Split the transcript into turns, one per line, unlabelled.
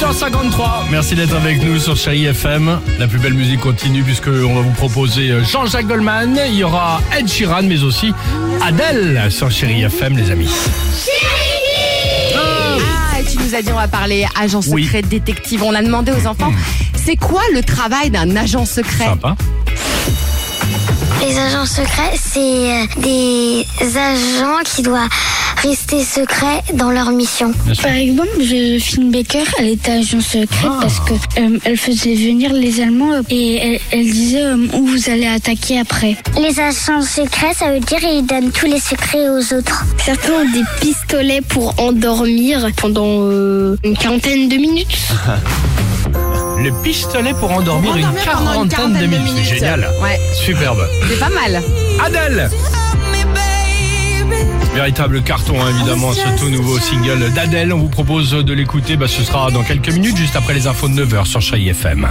8h53, merci d'être avec nous sur Chéri FM. La plus belle musique continue puisqu'on va vous proposer euh, Jean-Jacques Goldman. Il y aura Ed Sheeran, mais aussi Adèle sur Chéri FM, les amis.
Ah, et tu nous as dit on va parler agent secret,
Oui.
détective. On a demandé aux enfants, c'est quoi le travail d'un agent secret?
Sympa.
Les agents secrets, c'est euh, des agents qui doivent rester secrets dans leur mission.
Par exemple, Joséphine Baker, elle était agent secrète
Ah.
parce que euh, elle faisait venir les Allemands et elle, elle disait euh, où vous allez attaquer après.
Les agents secrets, ça veut dire qu'ils donnent tous les secrets aux autres.
Certains ont des pistolets pour endormir pendant euh, une quarantaine de minutes.
Le pistolet pour endormir, une, quarantaine de minutes.
minutes.
C'est génial.
Ouais.
Superbe.
C'est pas mal.
Adèle Véritable carton, hein, évidemment, ce tout nouveau single d'Adèle. On vous propose de l'écouter. Bah, ce sera dans quelques minutes, juste après les infos de 9h sur Chéri FM.